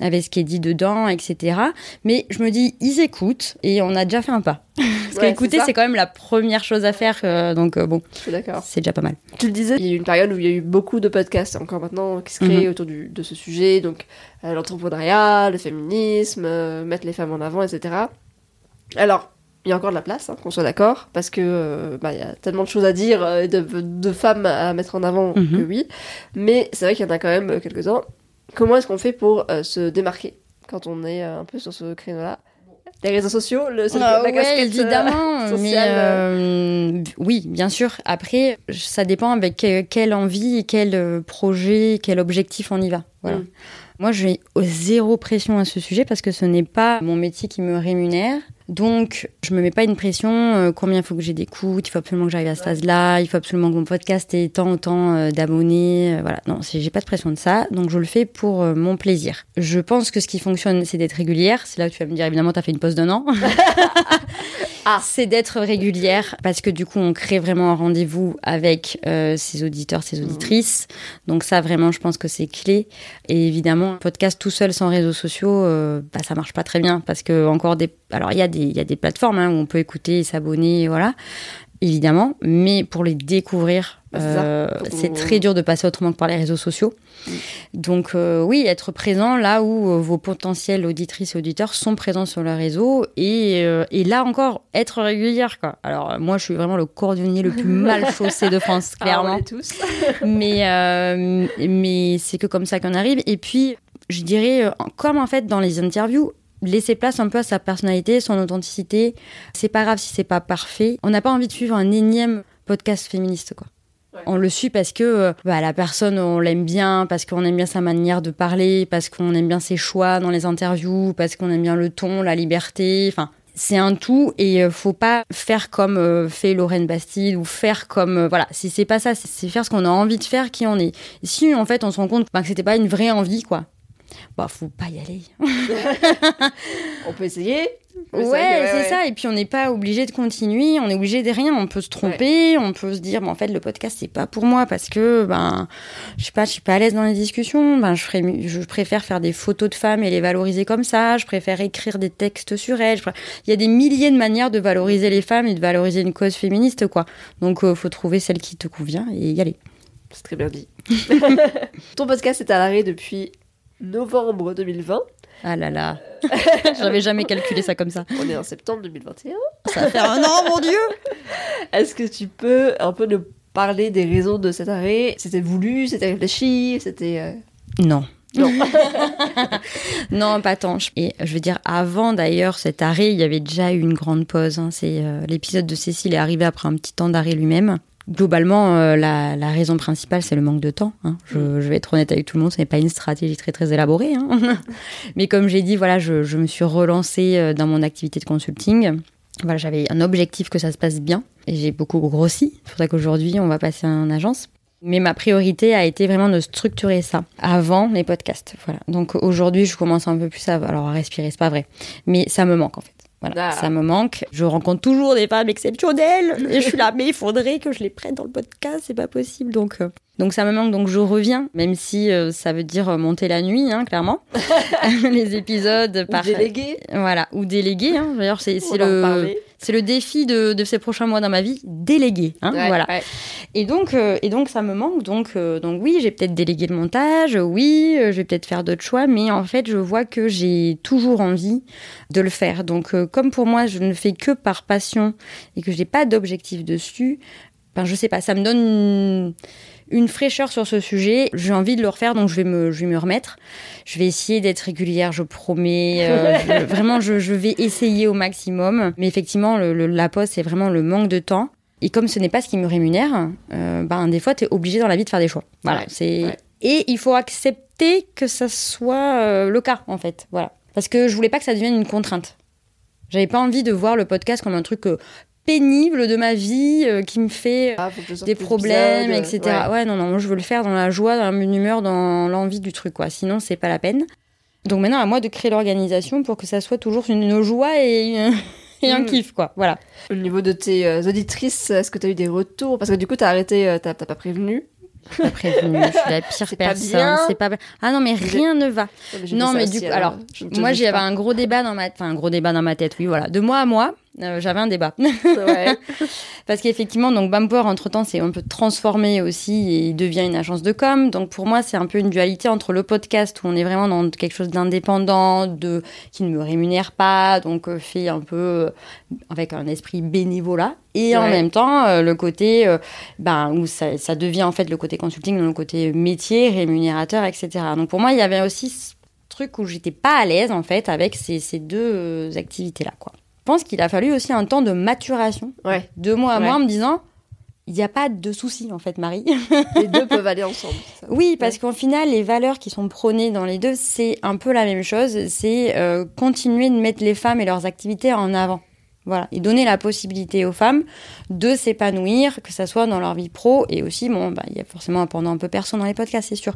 avec ce qui est dit dedans, etc. Mais je me dis, ils écoutent et on a déjà fait un pas. Parce Ouais, qu'écouter, c'est quand même la première chose à faire. euh, donc euh, bon, c'est déjà pas mal. Tu le disais, il y a eu une période où il y a eu beaucoup de podcasts, encore maintenant, qui se créent autour du- de ce sujet, donc euh, l'entrepreneuriat, le féminisme, euh, mettre les femmes en avant, etc. Alors, il y a encore de la place, hein, qu'on soit d'accord, parce que euh, bah, y a tellement de choses à dire, euh, de, de femmes à mettre en avant Mhm. que oui. Mais c'est vrai qu'il y en a quand même euh, quelques-uns. Comment est-ce qu'on fait pour euh, se démarquer quand on est euh, un peu sur ce créneau-là? Les réseaux sociaux, le, Ah la ouais, euh, évidemment. mais euh, oui, bien sûr. Après, ça dépend avec que- quelle envie, quel projet, quel objectif on y va. Voilà. Mm. Moi, j'ai zéro pression à ce sujet parce que ce n'est pas mon métier qui me rémunère. Donc, je me mets pas une pression. euh, combien faut que j'ai d'écoute Il faut absolument que j'arrive à ce phase-là. Il faut absolument que mon podcast ait tant autant euh, d'abonnés. euh, voilà. Non, j'ai pas de pression de ça. Donc, je le fais pour euh, mon plaisir. Je pense que ce qui fonctionne, c'est d'être régulière. C'est là où tu vas me dire, évidemment, tu as fait une pause d'un an. Ah. C'est d'être régulière parce que du coup, on crée vraiment un rendez-vous avec euh, ses auditeurs, ses auditrices. Donc ça, vraiment, je pense que c'est clé. Et évidemment, un podcast tout seul sans réseaux sociaux, euh, bah, ça marche pas très bien parce que encore des, alors il y a des, il y a des plateformes hein, où on peut écouter, et s'abonner, voilà. Évidemment, mais pour les découvrir. Euh, c'est qu'on- très dur de passer autrement que par les réseaux sociaux. Donc euh, oui, être présent là où euh, vos potentiels auditrices et auditeurs sont présents sur le réseau et, euh, et là encore être régulière quoi. Alors euh, moi je suis vraiment le cordonnier le plus mal chaussé de France Ah, clairement, tous. mais euh, mais c'est que comme ça qu'on arrive et puis je dirais euh, comme en fait dans les interviews laisser place un peu à sa personnalité, son authenticité. C'est pas grave si c'est pas parfait. On n'a pas envie de suivre un énième podcast féministe quoi. On le suit parce que euh, bah, la personne, on l'aime bien, parce qu'on aime bien sa manière de parler, parce qu'on aime bien ses choix dans les interviews, parce qu'on aime bien le ton, la liberté. Enfin, c'est un tout et euh, faut pas faire comme euh, fait Lorraine Bastide ou faire comme voilà. Si c'est pas ça, c'est- faire ce qu'on a envie de faire, qui on est. Si en fait on se rend compte bah, que c'était pas une vraie envie, quoi. Bah, faut pas y aller. On peut essayer. Ouais, c'est ouais. ça. Et puis on n'est pas obligé de continuer, on est obligé de rien. On peut se tromper, on peut se dire, mais en fait, le podcast c'est pas pour moi parce que ben, je sais pas, je suis pas à l'aise dans les discussions. Ben, je ferais, mieux- je préfère faire des photos de femmes et les valoriser comme ça. Je préfère écrire des textes sur elles. Préfère- Il y a des milliers de manières de valoriser les femmes et de valoriser une cause féministe, quoi. Donc, euh, faut trouver celle qui te convient et y aller. C'est très bien dit. Ton podcast est à l'arrêt depuis novembre 2020. Ah là là, j'avais jamais calculé ça comme ça. On est en septembre 2021. Ça va faire un an, mon dieu. Est-ce que tu peux un peu nous parler des raisons de cet arrêt? C'était voulu, c'était réfléchi, c'était... euh, Non. Non. Non, pas tant. Et je veux dire, avant d'ailleurs cet arrêt, il y avait déjà eu une grande pause. hein. C'est euh, l'épisode de Cécile est arrivé après un petit temps d'arrêt lui-même. Globalement, euh, la, la raison principale, c'est le manque de temps. hein. Je, je vais être honnête avec tout le monde, ce n'est pas une stratégie très très élaborée. hein. Mais comme j'ai dit, voilà, je, je me suis relancée euh, dans mon activité de consulting. Voilà, j'avais un objectif que ça se passe bien et j'ai beaucoup grossi. C'est pour ça qu'aujourd'hui, on va passer en agence. Mais ma priorité a été vraiment de structurer ça avant les podcasts. Voilà. Donc aujourd'hui, je commence un peu plus à, alors à respirer, c'est pas vrai, mais ça me manque en fait. Voilà, Ah. ça me manque. Je rencontre toujours des femmes exceptionnelles et je suis là, mais il faudrait que je les prenne dans le podcast, c'est pas possible. Donc, euh, donc ça me manque, donc je reviens, même si euh, ça veut dire euh, monter la nuit, hein, clairement. les épisodes ou par délégué voilà ou déléguer. Hein. D'ailleurs, c'est le c'est le défi de, de ces prochains mois dans ma vie, déléguer. Hein, Ouais, voilà. ouais. Et donc, euh, et donc ça me manque. Donc, euh, donc oui, j'ai peut-être délégué le montage, oui, euh, je vais peut-être faire d'autres choix, mais en fait, je vois que j'ai toujours envie de le faire. Donc, comme pour moi, je ne fais que par passion et que je n'ai pas d'objectif dessus, ben, je sais pas, ça me donne une, une fraîcheur sur ce sujet. J'ai envie de le refaire, donc je vais me, je vais me remettre. Je vais essayer d'être régulière, je promets. je- vraiment, je, je vais essayer au maximum. Mais effectivement, le, le- la pause, c'est vraiment le manque de temps. Et comme ce n'est pas ce qui me rémunère, euh, ben, des fois, tu es obligé dans la vie de faire des choix. Voilà, Ouais, c'est... ouais. Et il faut accepter que ça soit euh, le cas, en fait. Voilà. Parce que je voulais pas que ça devienne une contrainte. J'avais pas envie de voir le podcast comme un truc euh, pénible de ma vie qui me fait Ah, des problèmes, etc. ouais. Ouais. non, non, moi je veux le faire dans la joie, dans la bonne humeur, dans l'envie du truc, quoi. Sinon, c'est pas la peine. Donc maintenant, à moi de créer l'organisation pour que ça soit toujours une, joie et, et un Mm. kiff, quoi. Voilà. Au niveau de tes euh, auditrices, est-ce que tu as eu des retours? Parce que du coup, tu as arrêté, euh, t'as t'as pas prévenu. Pas prévenu, je suis la pire C'est pas personne. bien. C'est pas. Ah non, mais rien ne va. Non, mais du coup, alors, je Moi, j'avais un gros débat dans ma, enfin, un gros débat dans ma tête, oui, voilà. De moi à moi, Euh, J'avais un débat. Parce qu'effectivement, donc Bumper, entre-temps, c'est un peu transformé aussi et il devient une agence de com. Donc pour moi, c'est un peu une dualité entre le podcast où on est vraiment dans quelque chose d'indépendant, de qui ne me rémunère pas, donc euh, fait un peu euh, avec un esprit bénévolat. Et en même temps, le côté ben, où ça, ça devient en fait le côté consulting, le côté métier, rémunérateur, etc. Donc pour moi, il y avait aussi ce truc où j'étais pas à l'aise en fait avec ces, ces deux euh, activités-là. quoi. Je pense qu'il a fallu aussi un temps de maturation Ouais. deux mois à Ouais. moi en me disant il n'y a pas de souci en fait Marie. Les deux peuvent aller ensemble. ça. oui parce qu'au final les valeurs qui sont prônées dans les deux c'est un peu la même chose, c'est euh, continuer de mettre les femmes et leurs activités en avant. Voilà, et donner la possibilité aux femmes de s'épanouir, que ça soit dans leur vie pro et aussi, bon, bah, il y a forcément un pendant un peu perso dans les podcasts, c'est sûr.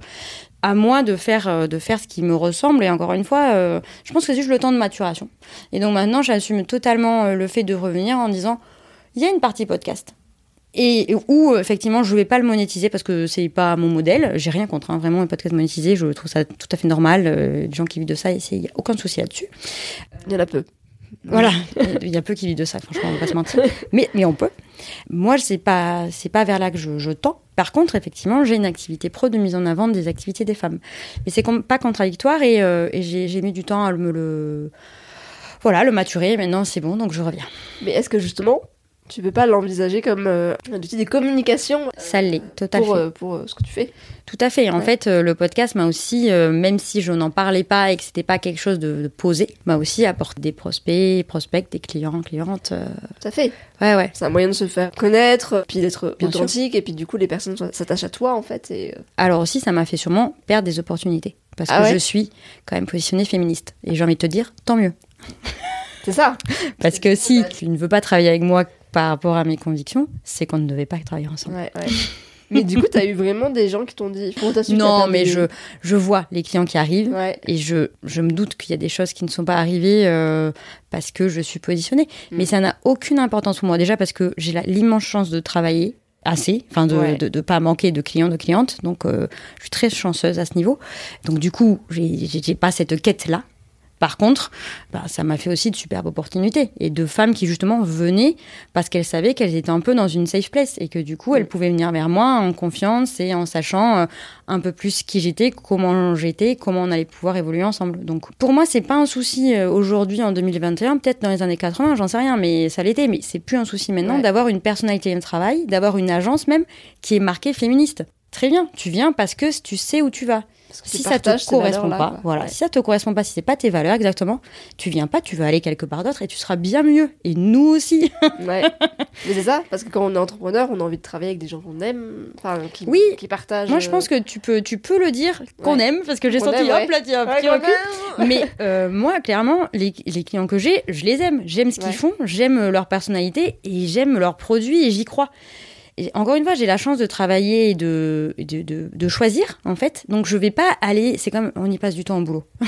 À moi de faire, euh, de faire ce qui me ressemble et encore une fois, euh, je pense que c'est juste le temps de maturation. Et donc maintenant, j'assume totalement euh, le fait de revenir en disant, il y a une partie podcast. Et où effectivement je vais pas le monétiser parce que c'est pas mon modèle. J'ai rien contre hein, vraiment un podcast monétisé, je trouve ça tout à fait normal. Euh, des gens qui vivent de ça, il y a aucun souci là-dessus. Il y en a peu. Voilà, il y a peu qui vivent de ça, franchement, on va pas se mentir. Mais, mais on peut. Moi, c'est pas, c'est pas vers là que je, je tends. Par contre, effectivement, j'ai une activité pro de mise en avant des activités des femmes. Mais c'est com- pas contradictoire et, euh, et j'ai j'ai mis du temps à me le, voilà, le maturer. Maintenant, c'est bon, donc je reviens. Mais est-ce que justement, tu peux pas l'envisager comme euh, un outil de communication Ça l'est, tout à pour, fait. euh, pour euh, ce que tu fais Tout à fait. En Ouais. fait, euh, le podcast m'a aussi, euh, même si je n'en parlais pas et que c'était pas quelque chose de, de posé, m'a aussi apporté des prospects, prospects, des clients, clientes. euh, Tout à fait. Ouais, ouais. C'est un moyen de se faire connaître, puis d'être authentique, et puis du coup, les personnes s'attachent à toi, en fait. Et, euh, Alors aussi, ça m'a fait sûrement perdre des opportunités. Parce Ah que ouais je suis quand même positionnée féministe. Et j'ai envie de te dire, tant mieux. C'est ça. Parce que si tu ne veux pas travailler avec moi par rapport à mes convictions, c'est qu'on ne devait pas travailler ensemble. Ouais, ouais. mais du coup, t'as eu vraiment des gens qui t'ont dit. Non, mais je, je vois les clients qui arrivent. Ouais. Et je, je me doute qu'il y a des choses qui ne sont pas arrivées euh, parce que je suis positionnée. Mm. Mais ça n'a aucune importance pour moi. Déjà parce que j'ai l'immense chance de travailler assez, enfin de Ouais. ne de, de pas manquer de clients, de clientes. Donc euh, je suis très chanceuse à ce niveau. Donc du coup, j'ai pas cette quête-là. Par contre, bah, ça m'a fait aussi de superbes opportunités et de femmes qui justement venaient parce qu'elles savaient qu'elles étaient un peu dans une safe place et que du coup elles Mm. pouvaient venir vers moi en confiance et en sachant euh, un peu plus qui j'étais, comment j'étais, comment on allait pouvoir évoluer ensemble. Donc pour moi c'est pas un souci euh, aujourd'hui en 2021, peut-être dans les années 80, j'en sais rien, mais ça l'était. Mais c'est plus un souci maintenant Ouais. d'avoir une personnalité de travail, d'avoir une agence même qui est marquée féministe. Très bien, tu viens parce que tu sais où tu vas. Si ça te partages ces correspond pas, voilà, si ça te correspond pas, si c'est pas tes valeurs exactement, tu viens pas, tu vas aller quelque part d'autre et tu seras bien mieux. Et nous aussi. Ouais. Mais c'est ça, parce que quand on est entrepreneur, on a envie de travailler avec des gens qu'on aime, enfin, qui, Oui. qui partagent. Moi, je pense euh, que tu peux, tu peux le dire qu'on Ouais. aime parce que j'ai senti, aime, hop là, tiens, petit recul. Mais euh, moi, clairement, les, les clients que j'ai, je les aime. J'aime ce qu'ils font, j'aime leur personnalité et j'aime leurs produits et j'y crois. Et encore une fois, j'ai la chance de travailler et de, de, de, de choisir, en fait. Donc, je vais pas aller. C'est comme on y passe du temps au boulot.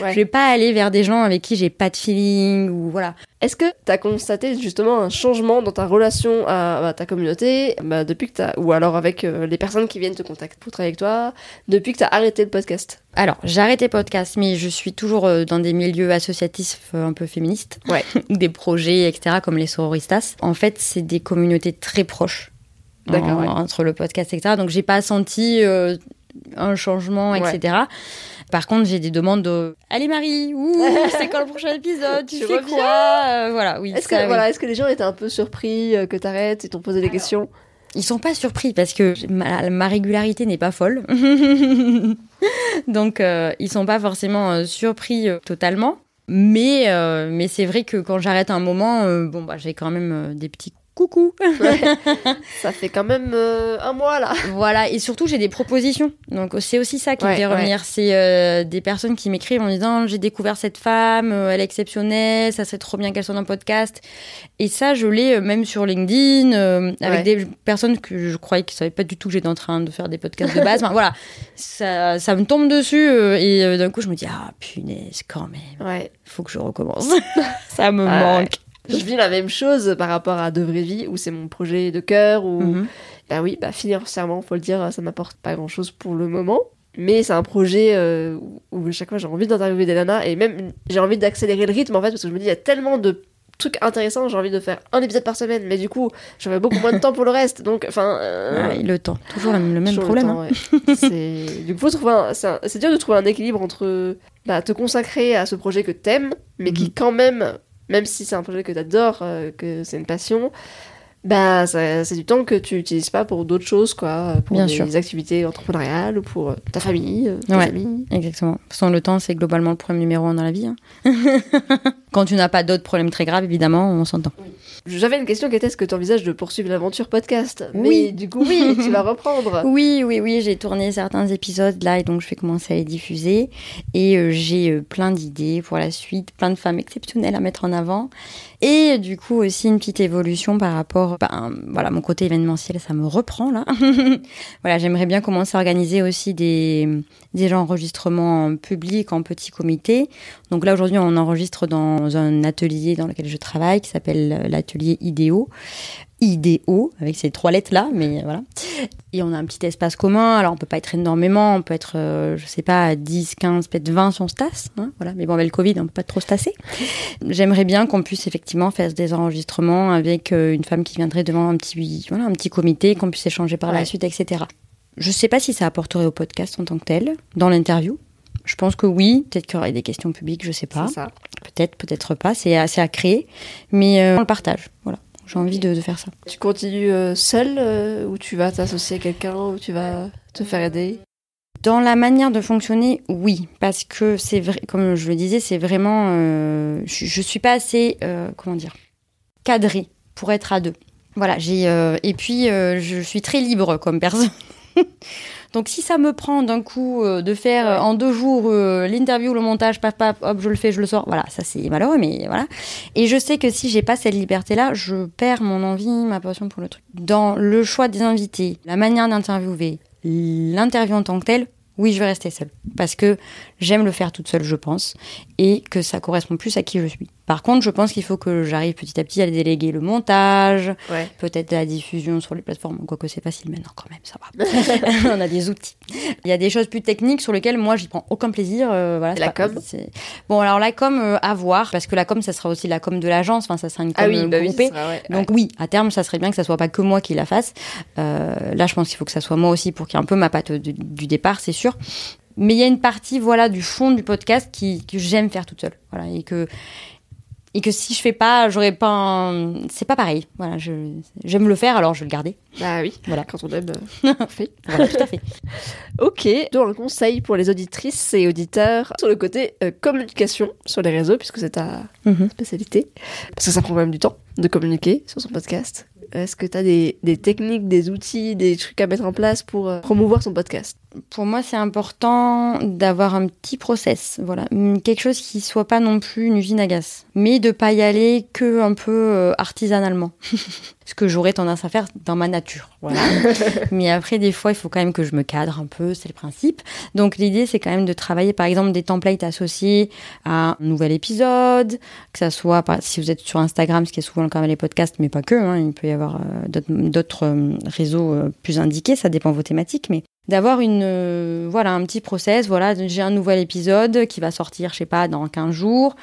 Ouais. Je vais pas aller vers des gens avec qui j'ai pas de feeling ou voilà. Est-ce que tu as constaté justement un changement dans ta relation à, ta communauté? Bah, depuis que t'as ou alors avec euh, les personnes qui viennent te contacter pour travailler avec toi depuis que tu as arrêté le podcast? Alors, j'ai arrêté podcast, mais je suis toujours euh, dans des milieux associatifs euh, un peu féministes. Ouais. des projets, etc., comme les sororistas. En fait, c'est des communautés très proches. En- ouais. Entre le podcast, etc. Donc, j'ai pas senti euh, un changement, Ouais. etc. Par contre, j'ai des demandes de Allez Marie, c'est quand le prochain épisode Tu, Tu fais reviens quoi Euh, Voilà, oui. Est-ce que oui. voilà, est-ce que les gens étaient un peu surpris euh, que tu arrêtes et t'ont posé des questions? Ils sont pas surpris parce que ma, ma régularité n'est pas folle. Donc, euh, ils sont pas forcément euh, surpris euh, totalement. Mais, mais c'est vrai que quand j'arrête un moment, bon, bah, j'ai quand même des petits coucou. Ça fait quand même euh, un mois là. voilà, et surtout j'ai des propositions. Donc c'est aussi ça qui Ouais, me fait revenir. C'est euh, des personnes qui m'écrivent en disant j'ai découvert cette femme, euh, elle est exceptionnelle, ça serait trop bien qu'elle soit dans le podcast. Et ça, je l'ai euh, même sur LinkedIn avec des personnes que je croyais qu'ils savaient pas du tout que j'étais en train de faire des podcasts de base. Enfin, voilà, ça, ça me tombe dessus et d'un coup je me dis ah punaise quand même, faut que je recommence. ça me manque. Je vis la même chose par rapport à De Vraie Vie où c'est mon projet de cœur où Mhm. bah oui, bah financièrement, faut le dire, ça m'apporte pas grand chose pour le moment. Mais c'est un projet euh, où chaque fois j'ai envie d'interviewer des nanas et même j'ai envie d'accélérer le rythme en fait parce que je me dis il y a tellement de truc intéressant, j'ai envie de faire un épisode par semaine, mais du coup, j'aurais beaucoup moins de temps pour le reste. Donc, enfin. Euh, le temps, toujours le, même problème. Hein. du coup, c'est dur de trouver un équilibre entre bah, te consacrer à ce projet que t'aimes, mais qui, mhm. quand même, même si c'est un projet que t'adores, euh, que c'est une passion, bah, c'est du temps que tu n'utilises pas pour d'autres choses, quoi, pour des activités entrepreneuriales ou pour euh, ta famille, euh, tes amis. Exactement. Sans le temps, c'est globalement le problème numéro un dans la vie. Hein. Quand tu n'as pas d'autres problèmes très graves, évidemment, on s'entend. J'avais une question qui était est-ce que tu envisages de poursuivre l'aventure podcast Oui. Du coup, oui, tu vas reprendre. Oui, oui, oui, j'ai tourné certains épisodes là et donc je vais commencer à les diffuser. Et euh, j'ai plein d'idées pour la suite, plein de femmes exceptionnelles à mettre en avant. Et du coup aussi une petite évolution par rapport, ben, voilà, mon côté événementiel, ça me reprend là. voilà, j'aimerais bien commencer à organiser aussi des, des enregistrements en public, en petit comité. Donc là aujourd'hui, on enregistre dans un atelier dans lequel je travaille qui s'appelle l'atelier IDEO. IDO, avec ces trois lettres-là, mais voilà. Et on a un petit espace commun, alors on peut pas être énormément, on peut être, euh, je sais pas, 10, 15, peut-être 20 si on se tasse, hein, voilà. Mais bon, avec le Covid, on peut pas trop se tasser. J'aimerais bien qu'on puisse effectivement faire des enregistrements avec euh, une femme qui viendrait devant un petit, voilà, un petit comité, qu'on puisse échanger par la suite, etc. Je sais pas si ça apporterait au podcast en tant que tel, dans l'interview. Je pense que oui, peut-être qu'il y aurait des questions publiques, je sais pas. Peut-être, peut-être pas, c'est assez à créer, mais euh, on le partage, voilà. J'ai envie de, faire ça. Tu continues euh, seul euh, ou tu vas t'associer à quelqu'un ou tu vas te faire aider? Dans la manière de fonctionner, oui, parce que c'est vrai, comme je le disais, c'est vraiment, euh, je, je, suis pas assez, comment dire, cadrée pour être à deux. Voilà, j'ai et puis je suis très libre comme personne. Donc si ça me prend d'un coup euh, de faire euh, en deux jours euh, l'interview, le montage, paf paf, hop, je le fais, je le sors, voilà, ça c'est malheureux, mais voilà. Et je sais que si j'ai pas cette liberté-là, je perds mon envie, ma passion pour le truc. Dans le choix des invités, la manière d'interviewer, l'interview en tant que telle, oui, je vais rester seule. Parce que j'aime le faire toute seule, je pense, et que ça correspond plus à qui je suis. Par contre, je pense qu'il faut que j'arrive petit à petit à déléguer le montage, peut-être la diffusion sur les plateformes, quoique c'est facile maintenant quand même, ça va. On a des outils. Il y a des choses plus techniques sur lesquelles moi j'y prends aucun plaisir. Euh, voilà, la com? Bon, alors la com, euh, à voir, parce que la com, ça sera aussi la com de l'agence, enfin ça sera une com ah oui, bah groupée. Donc oui, à terme, ça serait bien que ça soit pas que moi qui la fasse. Euh, là, je pense qu'il faut que ça soit moi aussi pour qu'il y ait un peu ma patte du départ, c'est sûr. Mais il y a une partie, voilà, du fond du podcast qui, que j'aime faire toute seule. Voilà, et que et que si je fais pas, j'aurais pas. Un... C'est pas pareil. Voilà, j'aime le faire, alors je vais le garder. Bah oui. Voilà. Quand on aime, on fait. Voilà, tout à fait. ok. Donc un conseil pour les auditrices et auditeurs sur le côté euh, communication sur les réseaux, puisque c'est ta mhm. spécialité, parce que ça prend quand même du temps de communiquer sur son podcast. Est-ce que tu as des, des, techniques, des outils, des trucs à mettre en place pour euh, promouvoir son podcast? Pour moi, c'est important d'avoir un petit process, voilà, quelque chose qui soit pas non plus une usine à gaz, mais de pas y aller que un peu euh, artisanalement. ce que j'aurais tendance à faire dans ma nature. Voilà. Mais après, des fois, il faut quand même que je me cadre un peu, c'est le principe. Donc l'idée, c'est quand même de travailler, par exemple, des templates associés à un nouvel épisode, que ça soit, si vous êtes sur Instagram, ce qui est souvent le cas avec les podcasts, mais pas que, hein, il peut y avoir euh, d'autres euh, réseaux euh, plus indiqués, ça dépend de vos thématiques, mais d'avoir une voilà un petit process voilà j'ai un nouvel épisode qui va sortir je sais pas dans 15 jours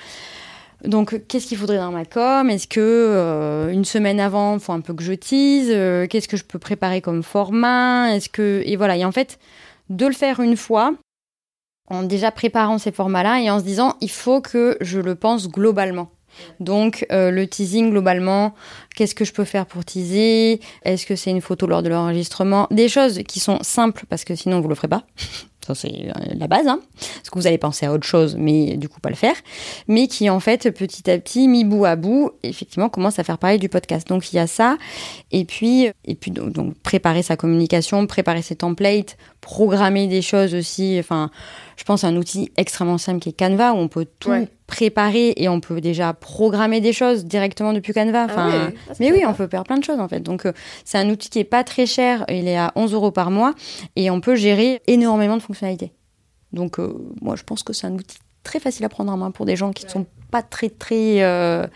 donc, qu'est-ce qu'il faudrait dans ma com? Est-ce que une semaine avant, faut un peu que je tease Qu'est-ce que je peux préparer comme format? Est-ce que et voilà. Et en fait, de le faire une fois, en déjà préparant ces formats-là et en se disant, il faut que je le pense globalement. Donc euh, le teasing globalement, qu'est-ce que je peux faire pour teaser? Est-ce que c'est une photo lors de l'enregistrement? Des choses qui sont simples parce que sinon vous le ferez pas. Ça, c'est euh, la base, hein. Parce que vous allez penser à autre chose, mais du coup, pas le faire. Mais qui, en fait, petit à petit, mis bout à bout, effectivement, commence à faire parler du podcast. Donc, il y a ça. Et puis, et puis préparer sa communication, préparer ses templates, programmer des choses aussi. Enfin, je pense à un outil extrêmement simple qui est Canva, où on peut tout préparer et on peut déjà programmer des choses directement depuis Canva. Ah mais oui, on peut faire plein de choses, en fait. Donc, euh, c'est un outil qui est pas très cher. Il est à 11 euros par mois. Et on peut gérer énormément de fonctionnalités. Donc, euh, moi, je pense que c'est un outil très facile à prendre en main pour des gens qui ne sont pas très, très. Euh,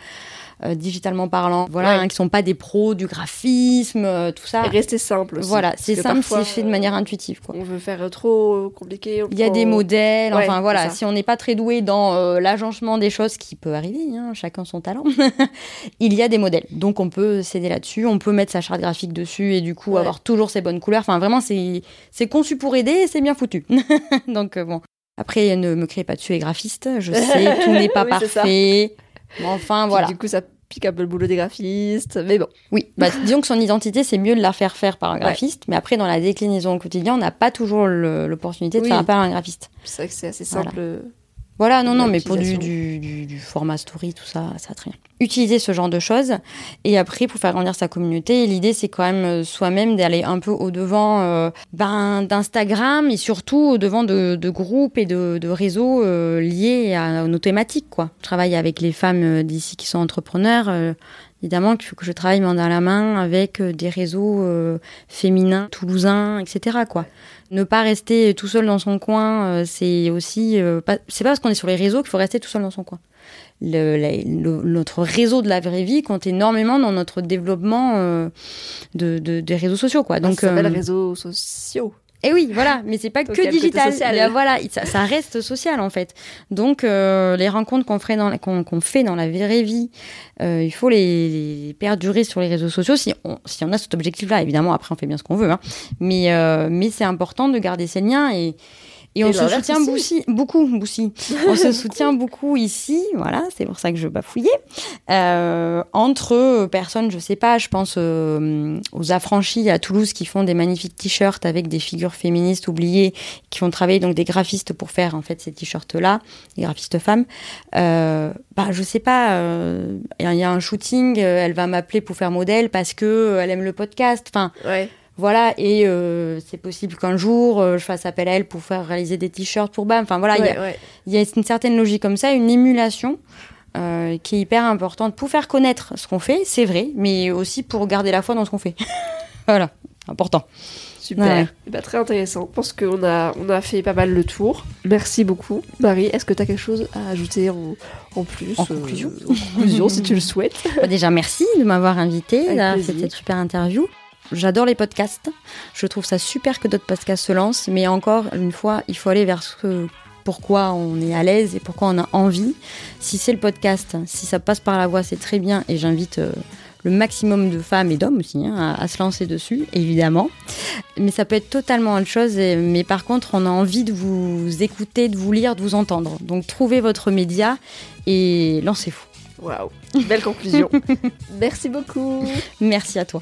euh, digitalement parlant, voilà, Ouais. hein, qui sont pas des pros du graphisme, euh, tout ça. Et rester simple aussi. Voilà, c'est simple, c'est fait de manière intuitive, quoi. On veut faire trop compliqué. Il y a des modèles, Ouais, enfin voilà, si on n'est pas très doué dans euh, l'agencement des choses, qui peut arriver, hein, chacun son talent, il y a des modèles. Donc on peut s'aider là-dessus, on peut mettre sa charte graphique dessus et du coup Ouais. avoir toujours ses bonnes couleurs. Enfin vraiment, c'est conçu pour aider et c'est bien foutu. Donc euh, bon. Après, ne me créez pas dessus les graphistes, je sais, tout n'est pas Oui, parfait. Mais enfin, voilà. Du coup, ça peu le boulot des graphistes. Mais bon. Oui, bah, disons que son identité, c'est mieux de la faire faire par un graphiste, mais après, dans la déclinaison au quotidien, on n'a pas toujours l'opportunité de Oui. faire appel à un graphiste. C'est vrai que c'est assez simple. Voilà, non, non, mais pour du, du, du, du format story, tout ça, ça très bien. Utiliser ce genre de choses. Et après, pour faire grandir sa communauté, l'idée, c'est quand même euh, soi-même d'aller un peu au-devant euh, ben, d'Instagram et surtout au-devant de, de groupes et de, de réseaux euh, liés à nos thématiques, quoi. Je travaille avec les femmes d'ici qui sont entrepreneurs. euh, Évidemment qu'il faut que je travaille main dans la main avec euh, des réseaux euh, féminins, toulousains, etc. Quoi. Ne pas rester tout seul dans son coin, euh, c'est aussi euh, pas, c'est pas parce qu'on est sur les réseaux qu'il faut rester tout seul dans son coin. Le, la- le- notre réseau de la vraie vie compte énormément dans notre développement de, de- des réseaux sociaux, quoi. Donc, Donc, ça s'appelle réseaux sociaux. Et oui, voilà, mais c'est pas Donc, que digital. social. Voilà, ça, ça reste social en fait. Donc euh, les rencontres qu'on fait dans la vraie vie, euh, il faut les, les perdurer sur les réseaux sociaux si on, si on a cet objectif-là. Évidemment, après on fait bien ce qu'on veut, hein. mais euh, mais c'est important de garder ces liens et et on se soutient aussi. beaucoup, Boussi. On se soutient beaucoup ici, voilà, c'est pour ça que je bafouillais. Euh, entre personnes, je sais pas, je pense euh, aux affranchis à Toulouse qui font des magnifiques t-shirts avec des figures féministes oubliées, qui vont travailler donc des graphistes pour faire en fait ces t-shirts-là, des graphistes femmes. Euh, bah, je sais pas, euh, il y a un shooting, euh, elle va m'appeler pour faire modèle parce que elle aime le podcast. Enfin, Ouais. Voilà, et euh, c'est possible qu'un jour euh, je fasse appel à elle pour faire réaliser des t-shirts pour BAM. Enfin voilà, il y a- ouais, ouais. il y a une certaine logique comme ça, une émulation euh, qui est hyper importante pour faire connaître ce qu'on fait, c'est vrai, mais aussi pour garder la foi dans ce qu'on fait. voilà, important. Super. Ouais. Ben, très intéressant. Je pense qu'on a, on a fait pas mal le tour. Merci beaucoup. Marie, est-ce que tu as quelque chose à ajouter en, en plus En euh, conclusion En conclusion, si tu le souhaites? Bah, déjà, merci de m'avoir invité, Avec d'avoir fait plaisir. cette super interview. J'adore les podcasts. Je trouve ça super que d'autres podcasts se lancent, mais encore une fois, il faut aller vers ce que- pourquoi on est à l'aise et pourquoi on a envie. Si c'est le podcast, si ça passe par la voix, c'est très bien et j'invite euh, le maximum de femmes et d'hommes aussi hein, à, à se lancer dessus, évidemment. Mais ça peut être totalement autre chose. et- mais par contre, on a envie de vous écouter, de vous lire, de vous entendre. Donc trouvez votre média et lancez-vous. Waouh. Belle conclusion. Merci beaucoup. Merci à toi.